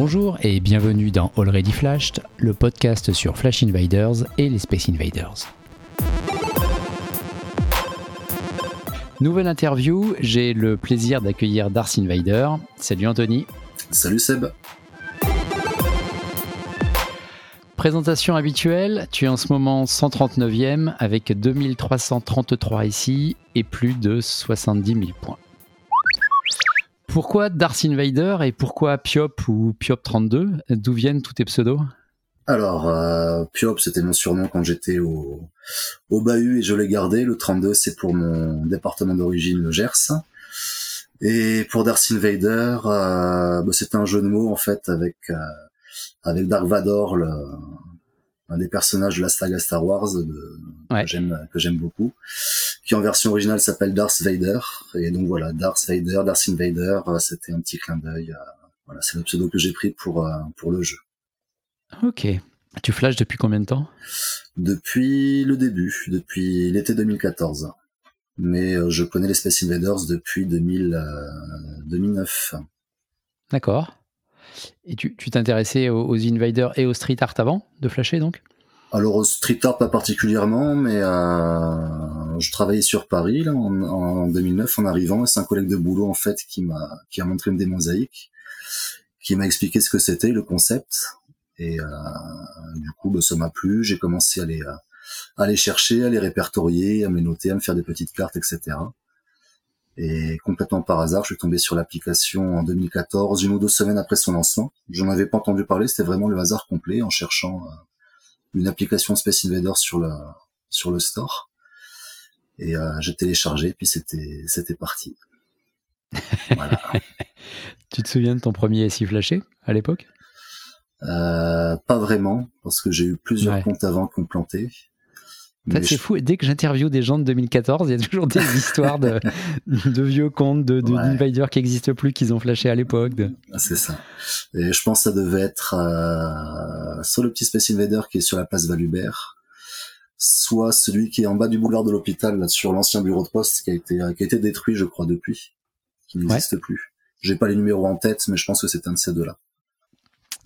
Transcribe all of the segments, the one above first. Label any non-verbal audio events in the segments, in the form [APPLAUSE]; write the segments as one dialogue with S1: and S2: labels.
S1: Bonjour et bienvenue dans Already Flashed, le podcast sur Flash Invaders et les Space Invaders. Nouvelle interview, j'ai le plaisir d'accueillir Darth Invader. Salut Anthony.
S2: Salut Seb.
S1: Présentation habituelle, tu es en ce moment 139e avec 2333 ici et plus de 70 000 points. Pourquoi Darth Invader et pourquoi Piop ou Piop32 D'où viennent tous tes pseudos?
S2: Alors, euh, Piop, c'était mon surnom quand j'étais au, au Bahut et je l'ai gardé. Le 32, c'est pour mon département d'origine, le Gers. Et pour Darth Invader, euh, bah, c'est un jeu de mots en fait avec euh, avec Dark Vador, le, un des personnages de la saga Star Wars que j'aime que j'aime beaucoup, qui en version originale s'appelle Darth Vader. Et donc voilà, Darth Vader, Darth Invader, euh, c'était un petit clin d'œil. voilà, c'est le pseudo que j'ai pris pour euh, pour le jeu.
S1: Ok. Tu flashes depuis combien de temps?
S2: Depuis le début, depuis l'été 2014. Mais euh, je connais les Space Invaders depuis 2000, 2009.
S1: D'accord. Et tu t'intéressais aux, Invaders et au street art avant de flasher donc?
S2: Alors au street art pas particulièrement, mais euh, je travaillais sur Paris là, en, 2009 en arrivant. C'est un collègue de boulot en fait qui m'a qui a montré des mosaïques, qui m'a expliqué ce que c'était le concept. Et euh, du coup, bah, ça m'a plu. J'ai commencé à les à chercher, à les répertorier, à me noter, à me faire des petites cartes, etc. Et complètement par hasard, je suis tombé sur l'application en 2014, une ou deux semaines après son lancement. J'en avais pas entendu parler, c'était vraiment le hasard complet en cherchant euh, une application Space Invader sur le sur le store. Et euh, j'ai téléchargé, puis c'était c'était parti. [LAUGHS]
S1: Voilà. tu te souviens de ton premier SI flashé à l'époque?
S2: Euh, Pas vraiment, parce que j'ai eu plusieurs comptes avant qu'on plantait
S1: c'est fou. Dès que j'interviewe des gens de 2014, il y a toujours des [LAUGHS] histoires de, de, vieux comptes, de, de qui n'existent plus, qu'ils ont flashé à l'époque.
S2: Ah, c'est ça. Et je pense que ça devait être euh, soit le petit Space Invader qui est sur la place Valubert, soit celui qui est en bas du boulevard de l'hôpital, sur l'ancien bureau de poste, qui a été, qui a été détruit, je crois, depuis, qui n'existe plus. J'ai pas les numéros en tête, mais je pense que c'est un de ces deux-là.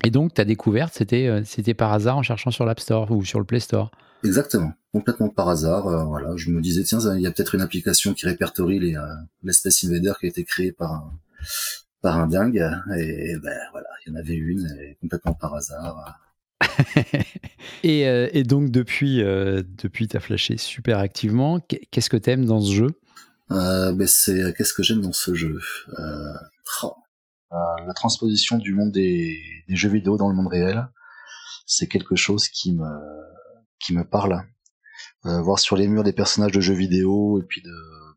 S1: Et donc, ta découverte, c'était, euh, c'était par hasard en cherchant sur l'App Store ou sur le Play Store?
S2: Exactement, complètement par hasard. Euh, voilà, je me disais tiens, il y a peut-être une application qui répertorie les euh, l'espèce invader qui a été créée par un par un dingue et, ben voilà, il y en avait une et complètement par hasard. [LAUGHS]
S1: et, euh, et, donc depuis euh, depuis t'as flashé super activement. Qu'est-ce que t'aimes dans ce jeu?
S2: Euh, ben c'est qu'est-ce que j'aime dans ce jeu? La transposition du monde des, jeux vidéo dans le monde réel, c'est quelque chose qui me qui me parle. Voir sur les murs des personnages de jeux vidéo et puis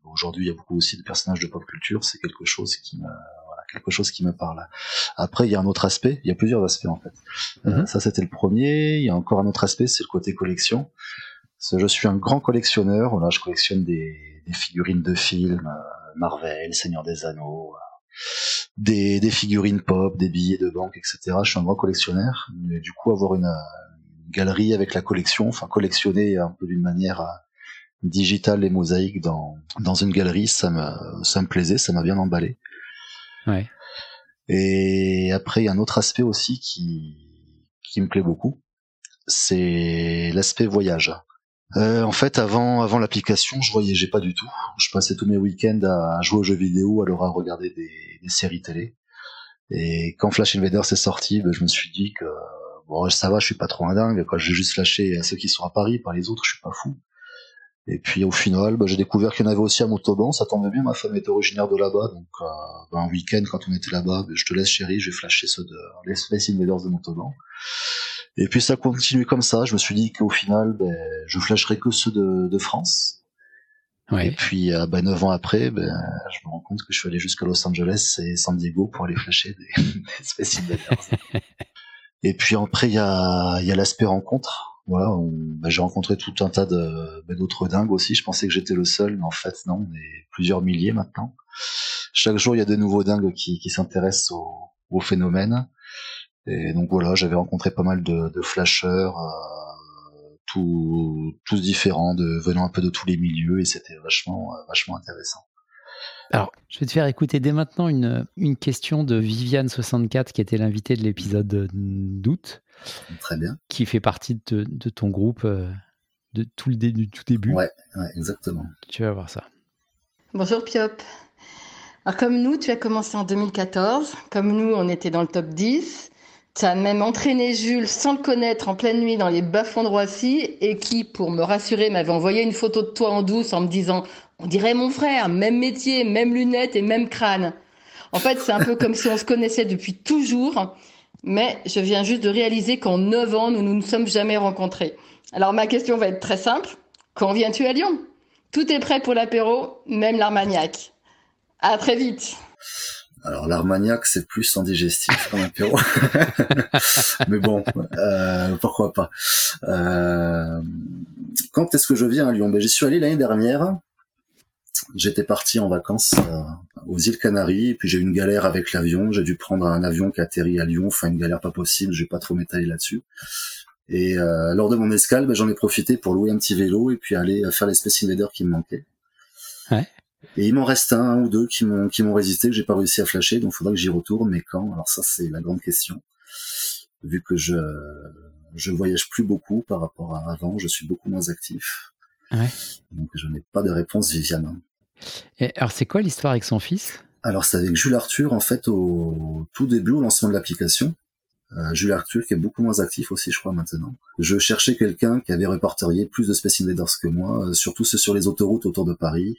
S2: aujourd'hui il y a beaucoup aussi de personnages de pop culture, c'est quelque chose qui me quelque chose qui me parle. Après il y a un autre aspect, il y a plusieurs aspects en fait. Euh, mhm. ça c'était le premier. Il y a encore un autre aspect, c'est le côté collection. Je suis un grand collectionneur. Voilà, je collectionne des, des figurines de films, euh, Marvel, Seigneur des Anneaux, des, des, figurines pop, des billets de banque, etc. Je suis un grand collectionneur. Mais du coup, avoir une, galerie avec la collection, enfin collectionner un peu d'une manière euh, digitale les mosaïques dans, dans une galerie, ça me, ça me plaisait, ça m'a bien emballé. Et après, il y a un autre aspect aussi qui, me plaît beaucoup, c'est l'aspect voyage. Euh, en fait, avant, l'application, je voyageais pas du tout. Je passais tous mes week-ends à jouer aux jeux vidéo, alors à regarder des, séries télé. Et quand Flash Invader s'est sorti, ben, je me suis dit que bon, ça va, je suis pas trop un dingue. J'ai juste flashé à ceux qui sont à Paris, par les autres, je suis pas fou. Et puis au final, bah, j'ai découvert qu'il y en avait aussi à Montauban, ça tombait bien, ma femme était originaire de là-bas, donc euh, bah, un week-end quand on était là-bas, bah, je te laisse chérie, je vais flasher ceux de les Space Invaders de Montauban. Et puis ça continue comme ça, je me suis dit qu'au final, ben, je flasherais que ceux de, de France.
S1: Ouais.
S2: Et puis euh, ben, 9 ans après, ben, je me rends compte que je suis allé jusqu'à Los Angeles et San Diego pour aller flasher des, [LAUGHS] des Space Invaders. [LAUGHS] Et puis après, il y a, y a l'aspect rencontre. Voilà, bah, j'ai rencontré tout un tas bah, d'autres dingues aussi. Je pensais que j'étais le seul, mais en fait non, on est plusieurs milliers maintenant. Chaque jour, il y a des nouveaux dingues qui, s'intéressent au, au, phénomène. Et donc voilà, j'avais rencontré pas mal de, de flasheurs, euh, tous différents, de, venant un peu de tous les milieux, et c'était vachement, vachement intéressant.
S1: Alors, je vais te faire écouter dès maintenant une, une question de Viviane64, qui était l'invité de l'épisode d'août.
S2: Très bien.
S1: Qui fait partie de, de ton groupe euh, de tout le du tout début.
S2: Ouais, ouais, exactement.
S1: Tu vas voir ça.
S3: Bonjour Piop. Alors comme nous, tu as commencé en 2014. Comme nous, on était dans le top 10. Tu as même entraîné Jules sans le connaître en pleine nuit dans les bas-fonds de Roissy et qui, pour me rassurer, m'avait envoyé une photo de toi en douce en me disant on dirait mon frère, même métier, même lunettes et même crâne. En fait, c'est un peu comme si on se connaissait depuis toujours, mais je viens juste de réaliser qu'en 9 ans, nous ne nous sommes jamais rencontrés. Alors ma question va être très simple. Quand viens-tu à Lyon? Tout est prêt pour l'apéro, même l'Armagnac. À très vite.
S2: Alors l'Armagnac, c'est plus en digestif qu'en apéro. [LAUGHS] Mais bon, euh, pourquoi pas. Euh, quand est-ce que je viens à Lyon? Ben, J'y suis allé l'année dernière j'étais parti en vacances euh, aux îles Canaries, et puis j'ai eu une galère avec l'avion. J'ai dû prendre un avion qui atterrit à Lyon, enfin une galère pas possible. Je vais pas trop m'étaler là-dessus. Et euh, lors de mon escale, ben, j'en ai profité pour louer un petit vélo et puis aller faire les Space Invaders qui me manquaient.
S1: Ouais.
S2: Et il m'en reste un ou deux qui m'ont qui m'ont résisté, que j'ai pas réussi à flasher, donc il faudra que j'y retourne. Mais quand? Alors ça, c'est la grande question. Vu que je je voyage plus beaucoup par rapport à avant, je suis beaucoup moins actif.
S1: Ouais.
S2: Donc je n'ai pas de réponse Viviane.
S1: Alors c'est quoi l'histoire avec son fils?
S2: Alors c'est avec Jules Arthur en fait au tout début au lancement de l'application. Euh, Jules Arthur qui est beaucoup moins actif aussi je crois maintenant. Je cherchais quelqu'un qui avait répertorié plus de Space Invaders que moi, euh, surtout ceux sur les autoroutes autour de Paris.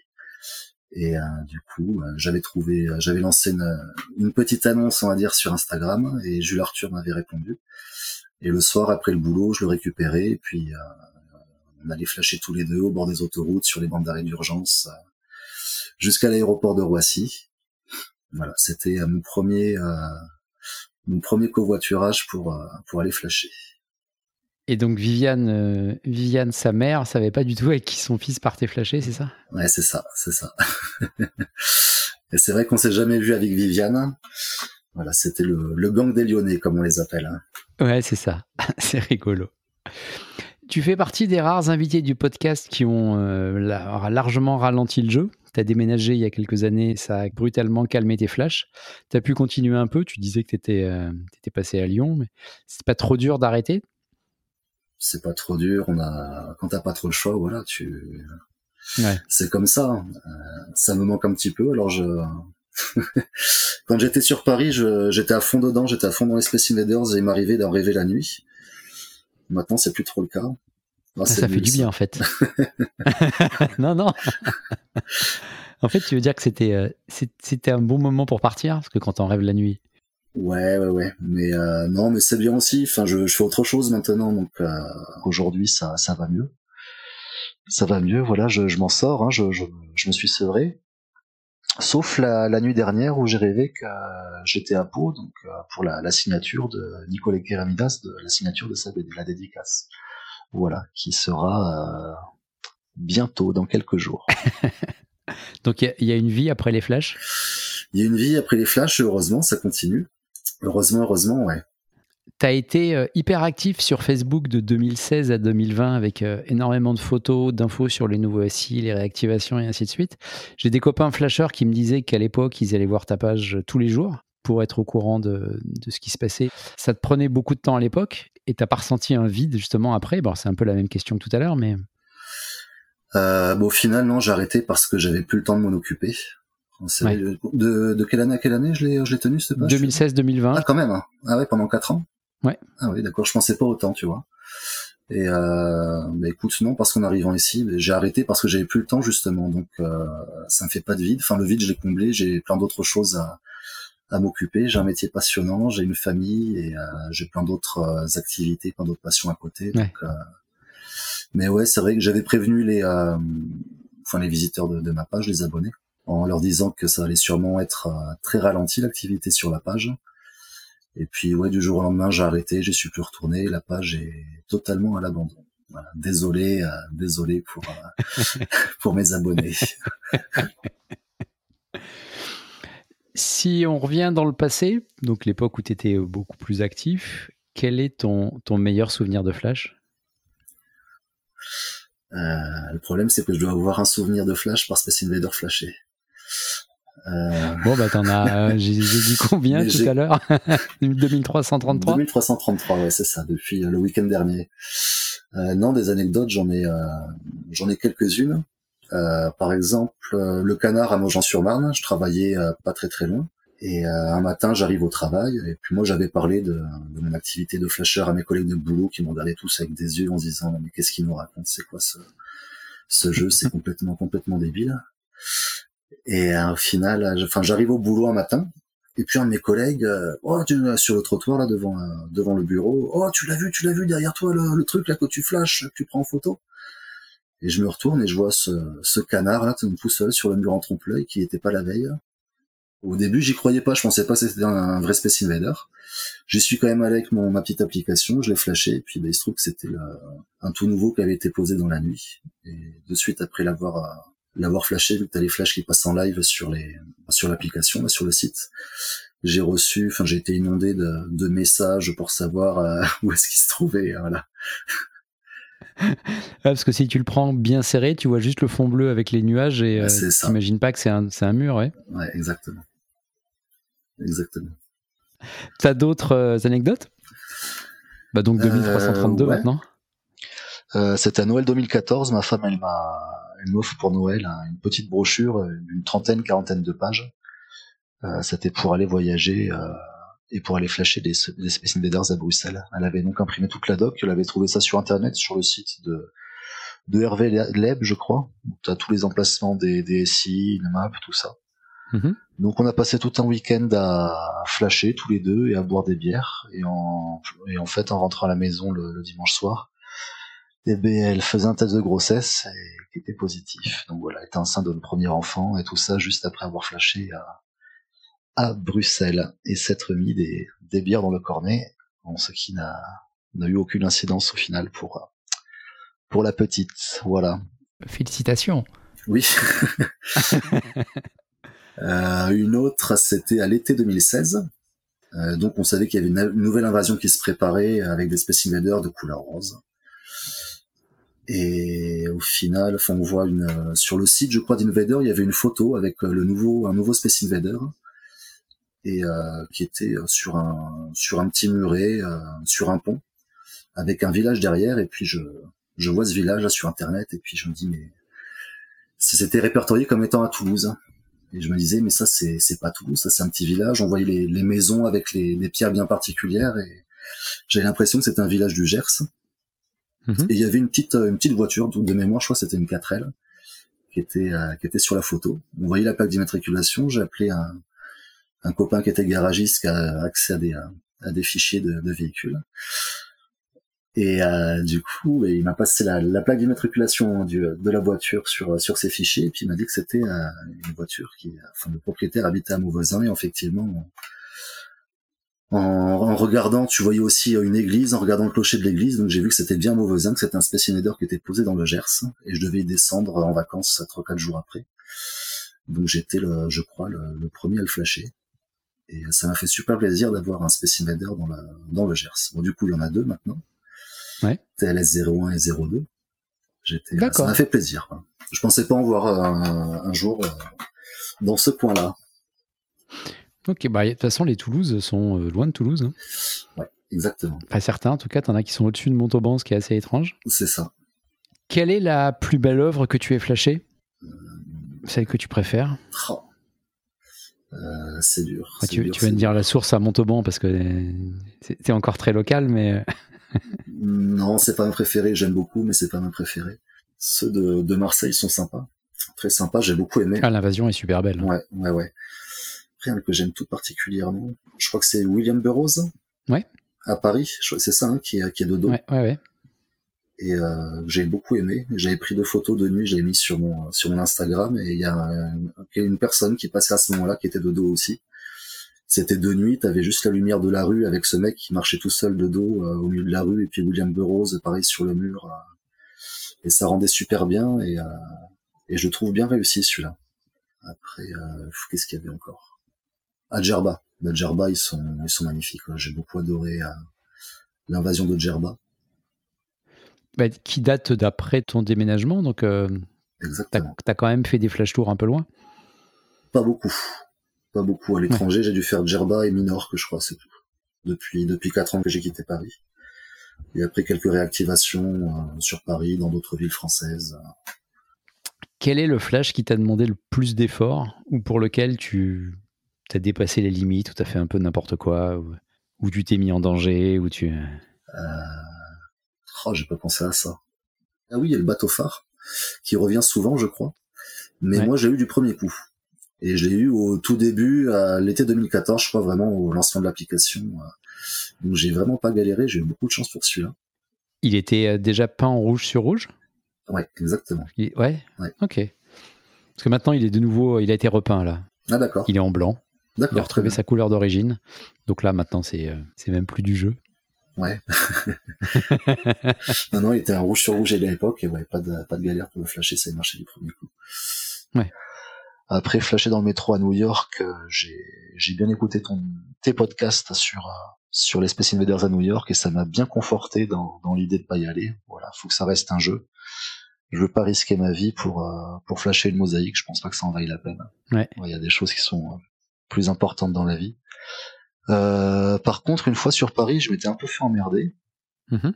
S2: Et euh, du coup, j'avais trouvé, j'avais lancé une, une, petite annonce, on va dire, sur Instagram, et Jules Arthur m'avait répondu. Et le soir, après le boulot, je le récupérais, et puis on allait flasher tous les deux au bord des autoroutes, sur les bandes d'arrêt d'urgence, jusqu'à l'aéroport de Roissy. Voilà, c'était euh, mon premier euh, mon premier covoiturage pour pour aller flasher.
S1: Et donc Viviane, Viviane, sa mère, savait pas du tout avec qui son fils partait flasher, c'est ça?
S2: Ouais, c'est ça, c'est ça. [LAUGHS] Et c'est vrai qu'on s'est jamais vu avec Viviane. Voilà, c'était le, le gang des Lyonnais, comme on les appelle. Hein.
S1: Ouais, c'est ça. [LAUGHS] c'est rigolo. Tu fais partie des rares invités du podcast qui ont euh, largement ralenti le jeu. Tu as déménagé il y a quelques années, ça a brutalement calmé tes flashs. Tu as pu continuer un peu, tu disais que tu étais, euh, passé à Lyon, mais c'est pas trop dur d'arrêter?
S2: C'est pas trop dur, on a... quand t'as pas trop le choix, voilà, tu... Ouais. C'est comme ça, euh, ça me manque un petit peu, alors je... [LAUGHS] quand j'étais sur Paris, j'étais à fond dedans, j'étais à fond dans les Space Invaders et il m'arrivait d'en rêver la nuit. Maintenant, c'est plus trop le cas.
S1: Ça fait du bien, en fait. [LAUGHS] [LAUGHS] non, non. [LAUGHS] en fait, tu veux dire que c'était euh, c'était un bon moment pour partir, parce que quand on rêve la nuit.
S2: Ouais, ouais, ouais. Mais euh, non, mais c'est bien aussi. Enfin, je, je, fais autre chose maintenant, donc euh, aujourd'hui, ça, ça va mieux. Ça va mieux. Voilà, je, je m'en sors. Hein, je, je, je, me suis sevré. Sauf la, la nuit dernière où j'ai rêvé que j'étais à Pau, donc pour la, la, signature de Nicolas Keramidas, de la signature de sa de la dédicace. Voilà, qui sera euh, bientôt, dans quelques jours. [LAUGHS]
S1: donc il y, y, a une vie après les flashs?
S2: Il y a une vie après les flashs, heureusement, ça continue. Heureusement, heureusement, ouais
S1: tu as été euh, hyper actif sur Facebook de 2016 à 2020 avec euh, énormément de photos, d'infos sur les nouveaux SI, les réactivations et ainsi de suite. J'ai des copains flasheurs qui me disaient qu'à l'époque, ils allaient voir ta page tous les jours pour être au courant de, de ce qui se passait. Ça te prenait beaucoup de temps à l'époque et t'as pas ressenti un vide justement après? Bon, c'est un peu la même question que tout à l'heure, mais...
S2: Euh, bon, au final, non, j'ai arrêté parce que j'avais plus le temps de m'en occuper. Ouais. De, de, quelle année à quelle année je l'ai tenu cette page?
S1: 2016-2020.
S2: Ah, quand même. Hein. Ah ouais, pendant 4 ans
S1: Ouais.
S2: Ah oui, d'accord, je pensais pas autant, tu vois. Et euh, bah écoute, non, parce qu'en arrivant ici, bah, j'ai arrêté parce que j'avais plus le temps justement, donc euh, ça me fait pas de vide. Enfin, le vide, je l'ai comblé. J'ai plein d'autres choses à, à m'occuper. J'ai un métier passionnant, j'ai une famille et euh, j'ai plein d'autres euh, activités, plein d'autres passions à côté. Donc, euh, mais ouais, c'est vrai que j'avais prévenu les, euh, enfin les visiteurs de, de, ma page, les abonnés, en leur disant que ça allait sûrement être très ralenti l'activité sur la page et puis ouais, du jour au lendemain, j'ai arrêté, je suis plus retourné, la page est totalement à l'abandon. Voilà. Désolé, euh, désolé pour euh, [LAUGHS] pour mes abonnés. [LAUGHS]
S1: si on revient dans le passé, donc l'époque où tu étais beaucoup plus actif, quel est ton, ton meilleur souvenir de Flash?
S2: Euh, Le problème, c'est que je dois avoir un souvenir de Flash par Space Invader flashé.
S1: Euh, bon, bah, t'en as, [LAUGHS] j'ai dit combien tout à l'heure [LAUGHS] 2333
S2: 2333, ouais, c'est ça, depuis le week-end dernier. non, des anecdotes, j'en ai, j'en ai quelques-unes. par exemple, le canard à Montjean-sur-Marne, je travaillais pas très très loin. Et euh, un matin, j'arrive au travail, et puis moi, j'avais parlé de, de, mon activité de flasher à mes collègues de boulot qui m'ont regardé tous avec des yeux en se disant mais qu'est-ce qu'il nous raconte, c'est quoi ce, ce jeu, c'est [LAUGHS] complètement complètement débile. Et euh, au final, enfin, j'arrive au boulot un matin, et puis un de mes collègues, euh, oh, tu sur le trottoir là devant devant le bureau, oh, tu l'as vu, tu l'as vu derrière toi le, le, truc là que tu flashes, que tu prends en photo. Et je me retourne et je vois ce, ce canard là tout seul sur le mur en trompe-l'œil qui n'était pas la veille. Au début, j'y croyais pas, je pensais pas que c'était un, vrai Space Invader. J'y suis quand même allé avec mon, ma petite application, je l'ai flashé, et puis bah, il se trouve que c'était un tout nouveau qui avait été posé dans la nuit. Et de suite après l'avoir euh, l'avoir flashé, vu que t'as les flashs qui passent en live sur les sur l'application, sur le site, j'ai reçu, enfin j'ai été inondé de, de messages pour savoir euh, [LAUGHS] où est-ce qu'il se trouvait, voilà.
S1: parce que si tu le prends bien serré, tu vois juste le fond bleu avec les nuages et euh, tu t'imagines pas que c'est un, un, mur, ouais.
S2: Ouais, exactement. Exactement.
S1: T'as d'autres euh, anecdotes? Bah donc 2332 euh, maintenant.
S2: C'était à Noël 2014. Ma femme, elle m'a, elle m'offre pour Noël une petite brochure d'une trentaine, quarantaine de pages. C'était pour aller voyager et pour aller flasher des, des Space Invaders à Bruxelles. Elle avait donc imprimé toute la doc, elle avait trouvé ça sur internet, sur le site de, de Hervé Leb, je crois. Tu as tous les emplacements des, des SI, une map, tout ça. Mm-hmm. Donc on a passé tout un week-end à flasher tous les deux et à boire des bières. Et en, et en fait, en rentrant à la maison le, dimanche soir, elle faisait un test de grossesse et qui était positif. Donc voilà, elle était enceinte de notre premier enfant et tout ça juste après avoir flashé à, à Bruxelles et s'être mis des, des bières dans le cornet, ce qui n'a eu aucune incidence au final pour, pour la petite. Voilà.
S1: Félicitations.
S2: Oui. [LAUGHS] euh, une autre, c'était à l'été 2016. Euh, donc on savait qu'il y avait une, nouvelle invasion qui se préparait avec des Space Invaders de couleur rose. Et au final, enfin, on voit une sur le site, je crois, d'Invader, il y avait une photo avec le nouveau un nouveau Space Invader et euh, qui était euh, sur un sur un petit muret, euh, sur un pont, avec un village derrière. Et puis je je vois ce village là sur internet et puis je me dis mais c'était répertorié comme étant à Toulouse. Et je me disais, mais ça, c'est, c'est pas Toulouse, ça, c'est un petit village. On voyait les, les maisons avec les, les, pierres bien particulières et j'avais l'impression que c'était un village du Gers. Mhm. Et il y avait une petite, une petite voiture, de mémoire, je crois que c'était une 4L, qui était, qui était sur la photo. On voyait la plaque d'immatriculation, j'ai appelé un, un copain qui était garagiste qui a accès à des, à des fichiers de, de véhicules. Et euh, du coup, il m'a passé la, la plaque d'immatriculation de la voiture sur sur ces fichiers, et puis il m'a dit que c'était euh, une voiture qui, enfin, le propriétaire habitait à Mauvesin, et effectivement, en, en, regardant, tu voyais aussi une église, en regardant le clocher de l'église, donc j'ai vu que c'était bien Mauvesin, que c'était un Space qui était posé dans le Gers, et je devais y descendre en vacances trois quatre jours après. Donc j'étais, le, je crois, le, le premier à le flasher. Et ça m'a fait super plaisir d'avoir un Space Invader dans, la, dans le Gers. Bon, du coup, il y en a deux maintenant. Ouais. TLS 01 et 02. J'étais, ça m'a fait plaisir. Je pensais pas en voir un, un jour euh, dans ce coin-là.
S1: Ok, bah de toute façon, les Toulouse sont euh, loin de Toulouse. Hein.
S2: Ouais, exactement.
S1: Pas certains, en tout cas, t'en as qui sont au-dessus de Montauban, ce qui est assez étrange.
S2: C'est ça.
S1: Quelle est la plus belle œuvre que tu aies flashée? Euh... Celle que tu préfères?
S2: Oh. Euh, c'est dur.
S1: tu, vas me dire la source à Montauban parce que c'est encore très local, mais.
S2: non, c'est pas ma préféré. J'aime beaucoup, mais c'est pas ma préféré. Ceux de, Marseille sont sympas. Très sympas, j'ai beaucoup aimé.
S1: Ah, l'invasion est super belle.
S2: Ouais, ouais, ouais. Que j'aime tout particulièrement. Je crois que c'est William Burroughs.
S1: Ouais.
S2: À Paris. C'est ça, hein, qui, est, qui est de dos.
S1: Ouais, ouais, ouais
S2: et euh, j'ai beaucoup aimé. J'avais pris deux photos de nuit, j'ai mis sur mon sur mon Instagram et il y a une personne qui passait à ce moment-là qui était de dos aussi. C'était de nuit, t'avais juste la lumière de la rue avec ce mec qui marchait tout seul de dos euh, au milieu de la rue et puis William Burroughs pareil sur le mur euh, et ça rendait super bien et et je trouve bien réussi celui-là. Après qu'est-ce qu'il y avait encore? Adjerba, Adjerba ils sont ils sont magnifiques. J'ai beaucoup adoré l'invasion de Djerba
S1: bah, qui date d'après ton déménagement, donc euh, tu as, quand même fait des flash tours un peu loin.
S2: Pas beaucoup. Pas beaucoup. À l'étranger, j'ai dû faire Djerba et Minorque, je crois, c'est tout. Depuis, depuis quatre ans que j'ai quitté Paris. Et après quelques réactivations euh, sur Paris, dans d'autres villes françaises.
S1: Quel est le flash qui t'a demandé le plus d'efforts ou pour lequel tu as dépassé les limites ou tu as fait un peu n'importe quoi ou, tu t'es mis en danger ou tu...
S2: Euh... Oh, j'ai pas pensé à ça. Ah oui, il y a le bateau phare qui revient souvent, je crois. Mais moi, j'ai eu du premier coup. Et je l'ai eu au tout début, à l'été 2014, je crois vraiment au lancement de l'application. Donc j'ai vraiment pas galéré, j'ai eu beaucoup de chance pour celui-là.
S1: Il était euh, déjà peint en rouge sur rouge?
S2: Ouais, exactement.
S1: Ouais, ouais. Ok. Parce que maintenant, il est de nouveau, il a été repeint là.
S2: Ah d'accord.
S1: Il est en blanc. D'accord. Il a retrouvé sa couleur d'origine. Donc là, maintenant, c'est euh, même plus du jeu.
S2: Ouais. [LAUGHS] non, non, il était un rouge sur rouge à l'époque et ouais, pas de, pas de galère pour le flasher, ça a marché du premier coup.
S1: Ouais.
S2: Après, flasher dans le métro à New York, euh, j'ai bien écouté ton, tes podcasts sur, euh, sur les Space Invaders à New York et ça m'a bien conforté dans, dans l'idée de pas y aller. Voilà, faut que ça reste un jeu. Je veux pas risquer ma vie pour, euh, pour flasher une mosaïque, je pense pas que ça en vaille la peine.
S1: Ouais.
S2: Il y a des choses qui sont plus importantes dans la vie. Euh, par contre, une fois sur Paris, je m'étais un peu fait emmerder.
S1: Mm-hmm.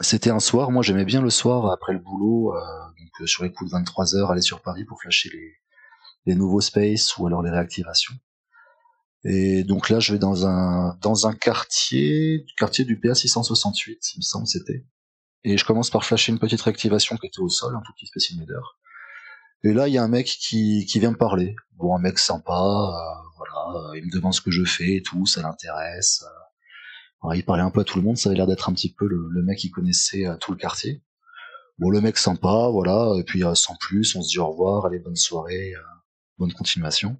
S2: C'était un soir, moi j'aimais bien le soir après le boulot, euh, donc euh, sur les coups de 23 heures, aller sur Paris pour flasher les, les nouveaux space ou alors les réactivations. Et donc là, je vais dans un dans un quartier, quartier du PA 668, il me semble c'était. Et je commence par flasher une petite réactivation qui était au sol, un tout petit spécimen Et là, il y a un mec qui, qui vient me parler. Bon, un mec sympa, euh, il me demande ce que je fais et tout, ça l'intéresse. Euh. il parlait un peu à tout le monde, ça avait l'air d'être un petit peu le, mec qui connaissait euh, tout le quartier. Bon, le mec sympa, voilà, et puis sans plus, on se dit au revoir, allez, bonne soirée, bonne continuation.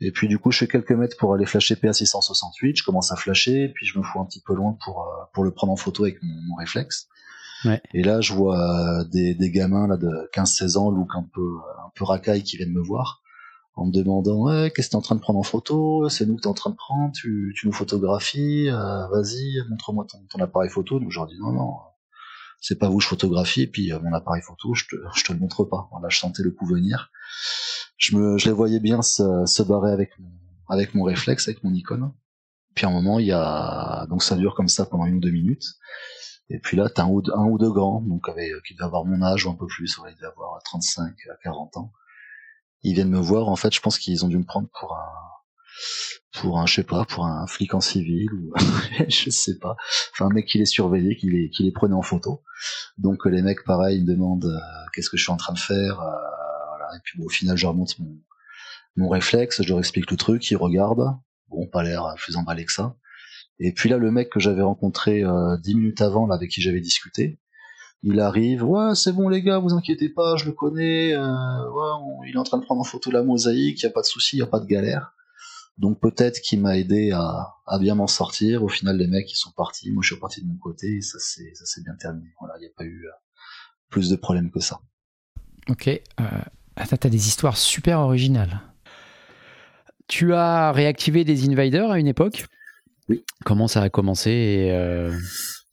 S2: Et puis du coup, je fais quelques mètres pour aller flasher PA 668, je commence à flasher, puis je me fous un petit peu loin pour, pour le prendre en photo avec mon, réflexe. Et là, je vois des, des gamins là de 15-16 ans, look un peu un peu racaille, qui viennent me voir en me demandant ouais, qu'est-ce que t'es en train de prendre en photo, c'est nous que t'es en train de prendre, tu, tu nous photographies, euh, vas-y, montre-moi ton, ton, appareil photo. Donc je leur dis non, non, c'est pas vous, je photographie, et puis euh, mon appareil photo, je te, je te le montre pas. Voilà, je sentais le coup venir. Je, me, je les voyais bien se, se barrer avec mon, avec mon réflexe, avec mon icône. Puis à un moment, il y a, donc ça dure comme ça pendant une ou deux minutes. Et puis là, t'as un un ou deux grands, donc avec, qui doit avoir mon âge ou un peu plus, il doit avoir 35 à 40 ans ils viennent me voir. En fait, je pense qu'ils ont dû me prendre pour un, pour un, je sais pas, pour un flic en civil ou [LAUGHS] je sais pas. Enfin, un mec qui les surveillait, qui les, qui les prenait en photo. Donc les mecs, pareil, ils me demandent euh, qu'est-ce que je suis en train de faire. Euh, voilà. Et puis au final, je remonte mon, mon réflexe, je leur explique le truc, ils regardent. Bon, pas l'air plus emballé que ça. Et puis là, le mec que j'avais rencontré euh, dix minutes avant, là, avec qui j'avais discuté, il arrive, ouais, c'est bon les gars, vous inquiétez pas, je le connais, euh, ouais, il est en train de prendre en photo la mosaïque, y a pas de souci, y a pas de galère. Donc peut-être qu'il m'a aidé à, à bien m'en sortir. Au final, les mecs ils sont partis, moi je suis parti de mon côté, et ça s'est bien terminé. Voilà, il n'y a pas eu euh, plus de problèmes que ça.
S4: Ok, euh, t'as des histoires super originales.
S1: Tu as réactivé des invaders à une époque?
S2: Oui.
S1: Comment ça a commencé et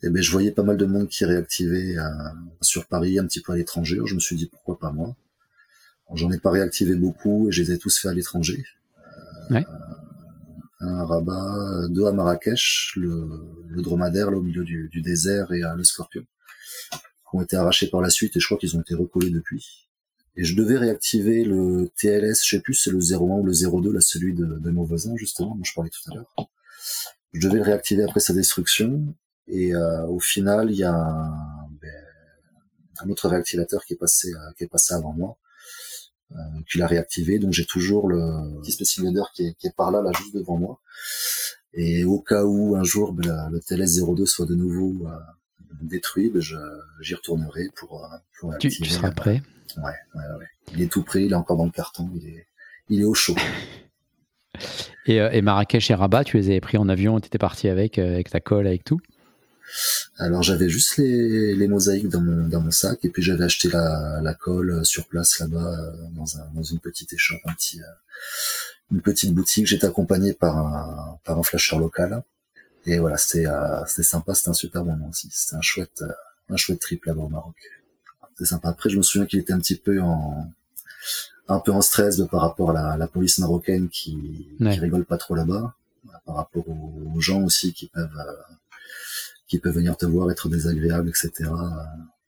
S2: et eh ben, je voyais pas mal de monde qui réactivait euh, sur Paris, un petit peu à l'étranger. Je me suis dit pourquoi pas moi? J'en ai pas réactivé beaucoup et je les ai tous fait à l'étranger.
S1: Euh.
S2: Un à Rabat, deux à Marrakech, le, le dromadaire là au milieu du, du désert et le scorpion, qui ont été arrachés par la suite et je crois qu'ils ont été recollés depuis. Et je devais réactiver le TLS, je sais plus c'est le 01 ou le 02, là celui de, de nos voisins justement, dont je parlais tout à l'heure. Je devais le réactiver après sa destruction et euh, au final, il y a un, ben, un, autre réactivateur qui est passé, euh, qui est passé avant moi, euh, qui l'a réactivé. Donc j'ai toujours le petit Space Invader qui est, qui est par là, là juste devant moi. Et au cas où un jour ben, le TLS 02 soit de nouveau euh, détruit, ben, j'y retournerai pour, pour
S1: réactiver. Tu, tu seras prêt
S2: ouais, ouais, ouais. Il est tout prêt, il est encore dans le carton, il est, il est au chaud. [LAUGHS]
S1: Et, et, Marrakech et Rabat, tu les avais pris en avion, tu étais parti avec, avec ta colle, avec tout?
S2: Alors j'avais juste les, les, mosaïques dans mon, dans mon sac et puis j'avais acheté la, la colle sur place là-bas euh, dans, un, dans une petite échoppe, un petit, euh, une petite boutique. J'étais accompagné par un, par un flasher local et voilà c'était euh, c'était sympa, c'était un super moment aussi. C'était un chouette un chouette trip là-bas au Maroc. C'était sympa. Après je me souviens qu'il était un petit peu en un peu en stress par rapport à la, police marocaine qui, qui rigole pas trop là-bas, par rapport aux, gens aussi qui peuvent qui peuvent venir te voir, être désagréables, etc.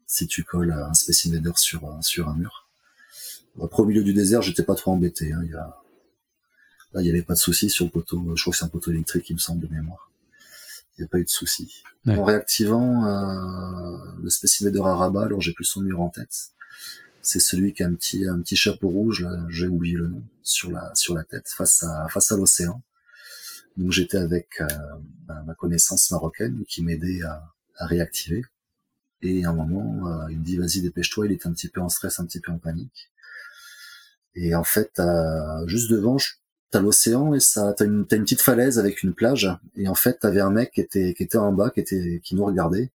S2: si tu colles un Space Invader sur sur un mur. Après, au milieu du désert, j'étais pas trop embêté. Hein. Il y a... Là, il n'y avait pas de souci sur le poteau. Je crois que c'est un poteau électrique, il me semble, de mémoire. Il n'y a pas eu de souci. En réactivant euh, le Space Invader à rabat, alors j'ai plus son mur en tête. C'est celui qui a un petit, un petit chapeau rouge, là, j'ai oublié le nom, sur la, sur la tête, face à, face à l'océan. Donc j'étais avec euh, ma connaissance marocaine qui m'aidait à, réactiver. Et à un moment, euh, il me dit vas-y dépêche-toi, il était un petit peu en stress, un petit peu en panique. Et en fait, juste devant, t'as l'océan et ça, t'as une, petite falaise avec une plage. Et en fait, t'avais un mec qui était, qui était en bas, qui était, qui nous regardait.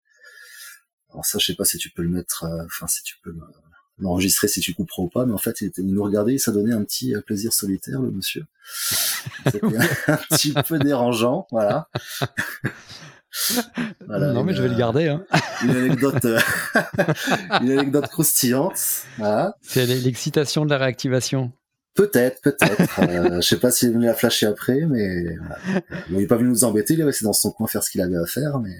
S2: Alors ça, je sais pas si tu peux le mettre, euh, enfin si tu peux l'enregistrer si tu couperas ou pas, mais en fait, il, nous regardait, et ça donnait un petit euh, plaisir solitaire, le monsieur. C'était [LAUGHS] un petit peu dérangeant, voilà [LAUGHS]
S1: non, mais je vais le garder. Hein.
S2: Une anecdote, euh, [LAUGHS] une anecdote croustillante.
S1: C'est l'excitation de la réactivation.
S2: Peut-être, peut-être. [LAUGHS] euh, je sais pas s'il est venu la flasher après, mais il n'est pas venu nous embêter. Il est resté dans son coin faire ce qu'il avait à faire, mais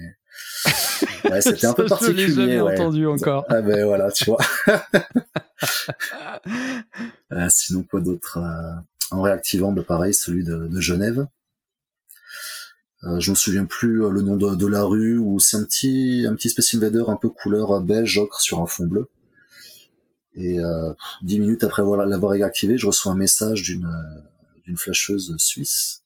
S2: [LAUGHS] ouais, c'était un peu particulier. Je l'ai
S1: jamais entendu encore.
S2: Ah ben voilà, tu vois. [LAUGHS] euh, sinon quoi d'autre euh, En réactivant, bah, pareil, celui de, de Genève. Euh, je me souviens plus euh, le nom de, la rue ou c'est un petit un petit Space Invader un peu couleur euh, beige ocre sur un fond bleu. Et euh, dix minutes après l'avoir réactivé, je reçois un message d'une d'une flasheuse suisse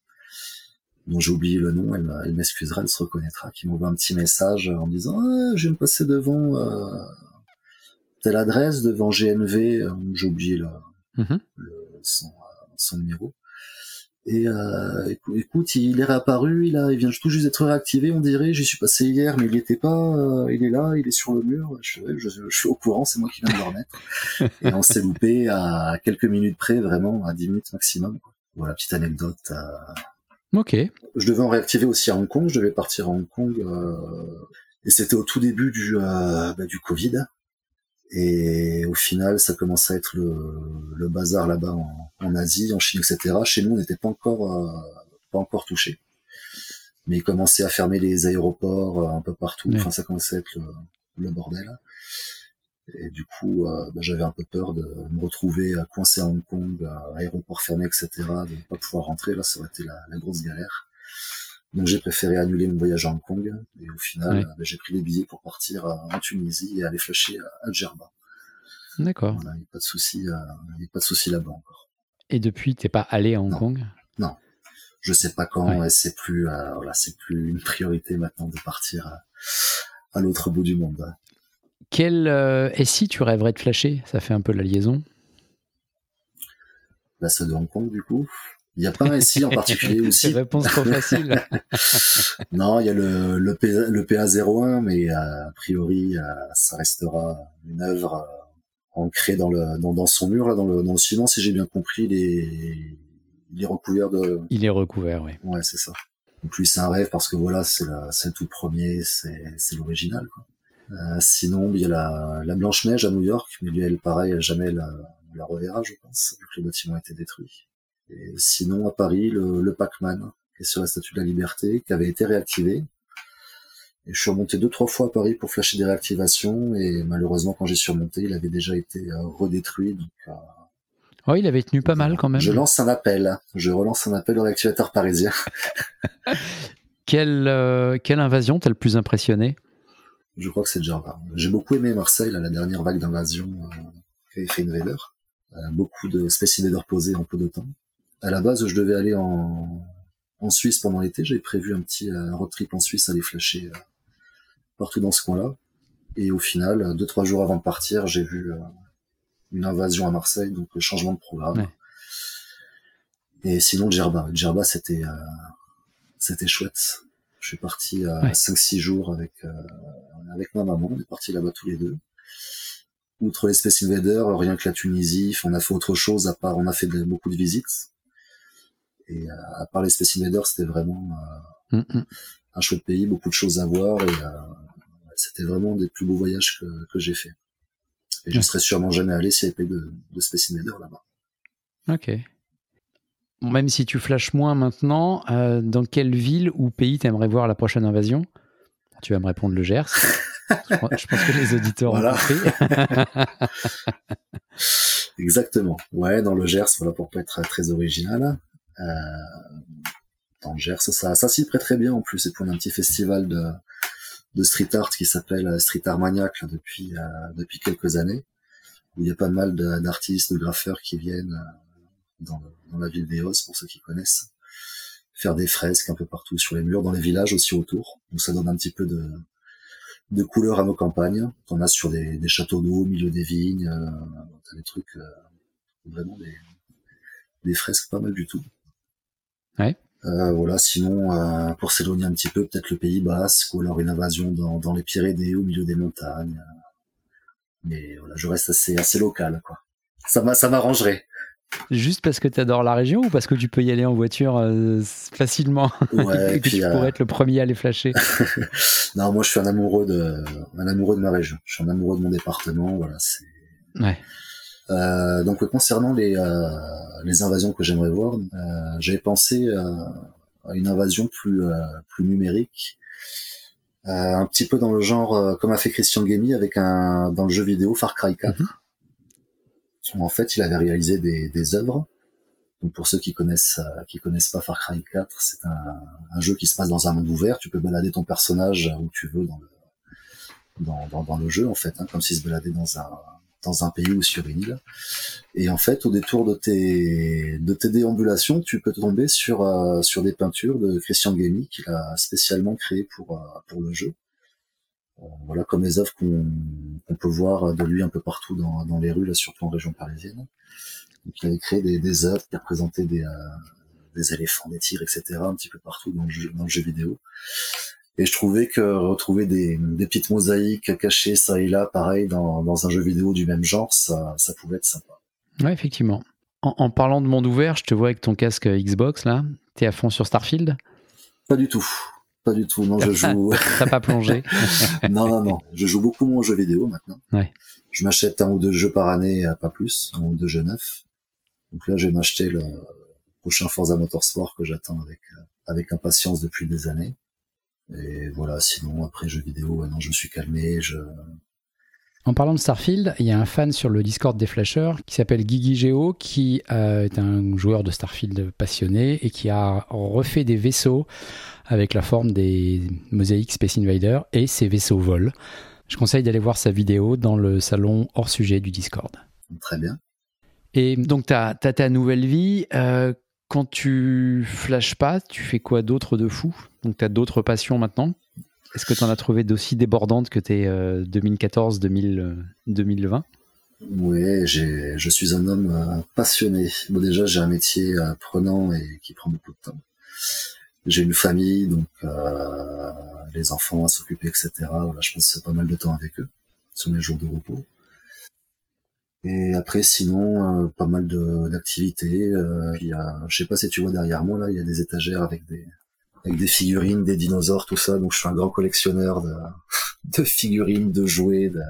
S2: dont j'ai oublié le nom. Elle, elle m'excusera, elle se reconnaîtra, qui m'envoie un petit message en me disant ah, je viens de passer devant euh, telle adresse devant GNV. J'ai oublié le, mm-hmm. le son, son numéro. Et euh, écoute, il est réapparu, il, a, il vient tout juste d'être réactivé, on dirait. J'y suis passé hier, mais il n'y était pas. Euh, il est là, il est sur le mur. Je, je, je suis au courant, c'est moi qui viens de le remettre. [LAUGHS] et on s'est loupé à quelques minutes près, vraiment, à 10 minutes maximum. Voilà, petite anecdote. Euh...
S1: Ok.
S2: Je devais en réactiver aussi à Hong Kong. Je devais partir à Hong Kong. Euh... Et c'était au tout début du, euh, bah, du Covid. Et au final, ça commence à être le, le bazar là-bas en, en, Asie, en Chine, etc. Chez nous, on n'était pas encore euh, pas encore touché. Mais ils commençaient à fermer les aéroports euh, un peu partout. Enfin, ça commençait à être le, le bordel. Et du coup, euh, bah, j'avais un peu peur de me retrouver coincé à Hong Kong, à aéroport fermé, etc., de ne pas pouvoir rentrer. Là, ça aurait été la, la grosse galère. Donc j'ai préféré annuler mon voyage à Hong Kong et au final euh, ben, j'ai pris les billets pour partir en Tunisie et aller flasher à Djerba.
S1: D'accord.
S2: Il n'y a pas de souci, euh, pas de souci là-bas encore.
S1: Et depuis, t'es pas allé à Hong Kong?
S2: Non, je sais pas quand et c'est plus, euh, voilà, c'est plus une priorité maintenant de partir à, l'autre bout du monde.
S1: Quel et si tu rêverais de flasher? Ça fait un peu la liaison.
S2: Bah, c'est de Hong Kong du coup? Il n'y a pas un SI en particulier [LAUGHS] aussi.
S1: réponse trop facile. [LAUGHS]
S2: non, il y a le, le, le PA01, mais euh, a priori, euh, ça restera une œuvre euh, ancrée dans, le, dans, dans, son mur, là, dans, le, dans le ciment, si j'ai bien compris. Il est, il est recouvert de...
S1: Il est recouvert, oui.
S2: Ouais, c'est ça. Donc lui, c'est un rêve parce que voilà, c'est le tout premier, c'est l'original. Euh, sinon, il y a la, la Blanche-Neige à New York, mais lui, elle, pareil, jamais la, la reverra, je pense, vu que le bâtiment a été détruit. Et sinon, à Paris, le, le Pac-Man, qui est sur la Statue de la Liberté, qui avait été réactivé. Et je suis remonté deux, trois fois à Paris pour flasher des réactivations, et malheureusement, quand j'ai surmonté, il avait déjà été euh, redétruit. Donc, euh,
S1: oh, il avait tenu pas mal quand même.
S2: Je lance un appel. Je relance un appel au réactivateur parisien. [LAUGHS]
S1: quelle, euh, quelle invasion t'a le plus impressionné?
S2: Je crois que c'est Java. J'ai beaucoup aimé Marseille, la dernière vague d'invasion euh, qu'avait fait Invader. beaucoup de Space Invader posés en peu de temps à la base, je devais aller en, en Suisse pendant l'été. J'avais prévu un petit euh, road trip en Suisse, aller flasher euh, partout dans ce coin-là. Et au final, deux trois jours avant de partir, j'ai vu euh, une invasion à Marseille, donc changement de programme. Et sinon, Djerba. Djerba, c'était c'était chouette. Je suis parti à 5-6 jours avec avec ma maman. On est parti là-bas tous les deux. Outre les Space Invaders, rien que la Tunisie, on a fait autre chose à part, on a fait beaucoup de visites. Et euh, à part les Space Invaders, c'était vraiment euh, mm, mm. un chouette pays, beaucoup de choses à voir et euh, c'était vraiment des plus beaux voyages que, que j'ai fait. Et je serais sûrement jamais allé s'il n'y avait pas de, de Space Invaders là-bas.
S1: Ok. même si tu flashes moins maintenant, euh, dans quelle ville ou pays t'aimerais voir la prochaine invasion? Tu vas me répondre le Gers. [LAUGHS] je, pense, que les auditeurs ont compris. [LAUGHS]
S2: Exactement. Ouais, dans le Gers, voilà, pour pas être très original. Euh, dans Gers, ça, ça s'y prête très bien en plus. C'est pour un petit festival de, de street art qui s'appelle euh, Street Armagnac depuis, euh, depuis quelques années, où il y a pas mal d'artistes, de, graffeurs qui viennent euh, dans, la ville d'Eos, pour ceux qui connaissent, faire des fresques un peu partout sur les murs, dans les villages aussi autour. Donc ça donne un petit peu de, de couleurs à nos campagnes. On a sur des, des châteaux d'eau, au milieu des vignes, euh, des trucs, vraiment des, des fresques pas mal du tout.
S1: Ouais.
S2: Euh, voilà, sinon, euh, pour s'éloigner un petit peu, peut-être le Pays Basque ou alors une invasion dans, dans les Pyrénées, au milieu des montagnes. Mais voilà, je reste assez, assez local, quoi. Ça, ça m'arrangerait.
S1: Juste parce que tu adores la région ou parce que tu peux y aller en voiture euh, facilement? [LAUGHS]
S2: Ouais,
S1: et que tu pourrais être le premier à aller flasher [LAUGHS]
S2: Non, moi je suis un amoureux de un amoureux de ma région. Je suis un amoureux de mon département. Voilà, c'est.
S1: Ouais.
S2: Euh, donc concernant les, euh, les invasions que j'aimerais voir, euh, j'avais pensé à une invasion plus, plus numérique, un petit peu dans le genre comme a fait Christian Gamey avec un dans le jeu vidéo Far Cry 4. Mhm. En fait, il avait réalisé des, des œuvres. Donc pour ceux qui connaissent qui connaissent pas Far Cry 4, c'est un, un, jeu qui se passe dans un monde ouvert. Tu peux balader ton personnage où tu veux dans le dans, dans, dans le jeu en fait, hein, comme s'il se baladait dans un dans un pays ou sur une île. Et en fait, au détour de tes, de tes déambulations, tu peux tomber sur, euh, sur des peintures de Christian Guémy qu'il a spécialement créées pour, euh, pour le jeu. Euh, voilà, comme les œuvres qu'on peut voir de lui un peu partout dans, dans les rues, là, surtout en région parisienne. Donc, il avait créé des, des œuvres qui représentaient des, des éléphants, des tigres, etc., un petit peu partout dans le dans le jeu vidéo. Et je trouvais que retrouver des, des petites mosaïques cachées ça et là, pareil, dans, dans un jeu vidéo du même genre, ça, ça pouvait être sympa.
S1: Ouais, effectivement. En, parlant de monde ouvert, je te vois avec ton casque Xbox là. T'es à fond sur Starfield?
S2: Pas du tout. Pas du tout. Non, je [LAUGHS] joue.
S1: T'as pas plongé? [LAUGHS]
S2: Non, non, non. Je joue beaucoup moins aux jeux vidéo maintenant.
S1: Ouais.
S2: Je m'achète un ou deux jeux par année, pas plus, un ou deux jeux neufs. Donc là, je vais m'acheter le prochain Forza Motorsport que j'attends avec, avec impatience depuis des années. Et voilà, sinon, après jeux vidéo, non, je me suis calmé. Je...
S1: En parlant de Starfield, il y a un fan sur le Discord des Flashers qui s'appelle Gigi Geo, qui euh, est un joueur de Starfield passionné et qui a refait des vaisseaux avec la forme des mosaïques Space Invader et ces vaisseaux volent. Je conseille d'aller voir sa vidéo dans le salon hors sujet du Discord.
S2: Très bien.
S1: Et donc, tu as, ta nouvelle vie. Euh, quand tu flashes pas, tu fais quoi d'autre de fou? Donc, tu as d'autres passions maintenant? Est-ce que tu en as trouvé d'aussi débordantes que tes 2014-2020
S2: Oui, je suis un homme euh, passionné. Bon, déjà, j'ai un métier euh, prenant et qui prend beaucoup de temps. J'ai une famille, donc euh, les enfants à s'occuper, etc. Voilà, je passe pas mal de temps avec eux sur mes jours de repos. Et après, sinon, euh, pas mal d'activités. Euh, il y a, je sais pas si tu vois derrière moi là, il y a des étagères avec des avec des figurines, des dinosaures, tout ça. Donc, je suis un grand collectionneur de, [LAUGHS] de figurines, de jouets, de...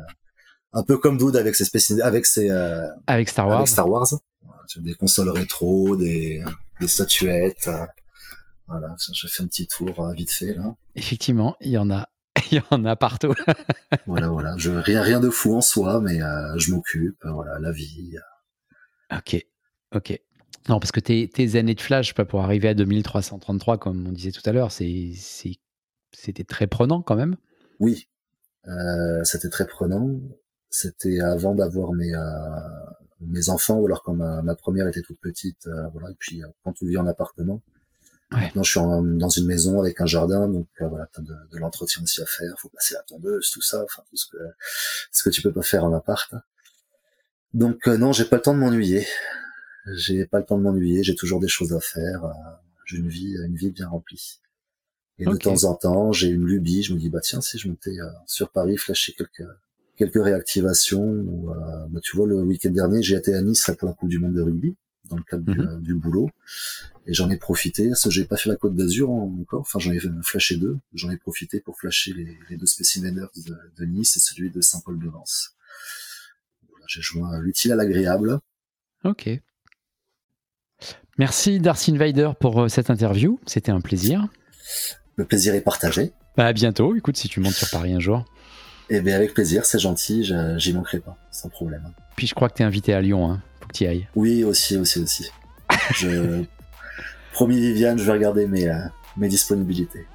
S2: un peu comme Doud avec ses avec ses euh,
S1: avec Star Wars.
S2: Avec Star Wars. Des consoles rétro, des, des statuettes. Voilà, je fais un petit tour vite fait là.
S1: Effectivement, il y en a [LAUGHS] il y en a partout. [LAUGHS]
S2: voilà, voilà. Je, rien, rien de fou en soi, mais euh, je m'occupe. Voilà, la vie.
S1: Ok, ok. Non, parce que tes, tes années de flash, pas pour arriver à 2333, comme on disait tout à l'heure, c'est, c'était très prenant quand même.
S2: Oui, euh, c'était très prenant. C'était avant d'avoir mes, euh, mes enfants, ou alors quand ma, ma première était toute petite. voilà, et puis quand tu vis en appartement, Maintenant, je suis dans une maison avec un jardin, donc euh, voilà, t'as de, de l'entretien aussi à faire. Faut passer la tondeuse, tout ça, enfin tout ce que ce que tu peux pas faire en appart. Donc euh, non, j'ai pas le temps de m'ennuyer. J'ai pas le temps de m'ennuyer. J'ai toujours des choses à faire. Euh, j'ai une vie, une vie bien remplie. Et de temps en temps, j'ai une lubie. Je me dis bah tiens, si je montais sur Paris, flasher quelques quelques réactivations. Ou, bah, tu vois, le week-end dernier, j'ai été à Nice pour la Coupe du Monde de rugby dans le cadre du, mhm. du, boulot. Et j'en ai profité, j'ai pas fait la Côte d'Azur encore, enfin j'en ai flashé deux, j'en ai profité pour flasher les, les deux spécimens de, de, Nice et celui de Saint-Paul-de-Vence. Voilà, j'ai joint l'utile à l'agréable.
S1: Ok. Merci Darcy Invader pour euh, cette interview. C'était un plaisir.
S2: Le plaisir est partagé.
S1: Bah, à bientôt. Écoute, si tu montes sur Paris un jour.
S2: Eh bien, avec plaisir, c'est gentil, j'y manquerai pas, sans problème.
S1: Puis je crois que tu es invité à Lyon, hein. Faut que tu y ailles.
S2: Oui, aussi, aussi, aussi. je... [LAUGHS] Promis Viviane, je vais regarder mes, euh, mes disponibilités.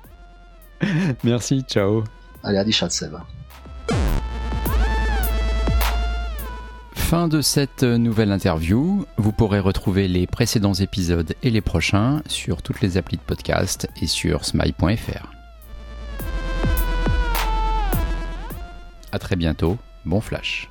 S2: [LAUGHS]
S1: Merci, ciao.
S2: Allez, à Seb.
S1: Fin de cette nouvelle interview. Vous pourrez retrouver les précédents épisodes et les prochains sur toutes les applis de podcast et sur smile.fr. A très bientôt, bon flash.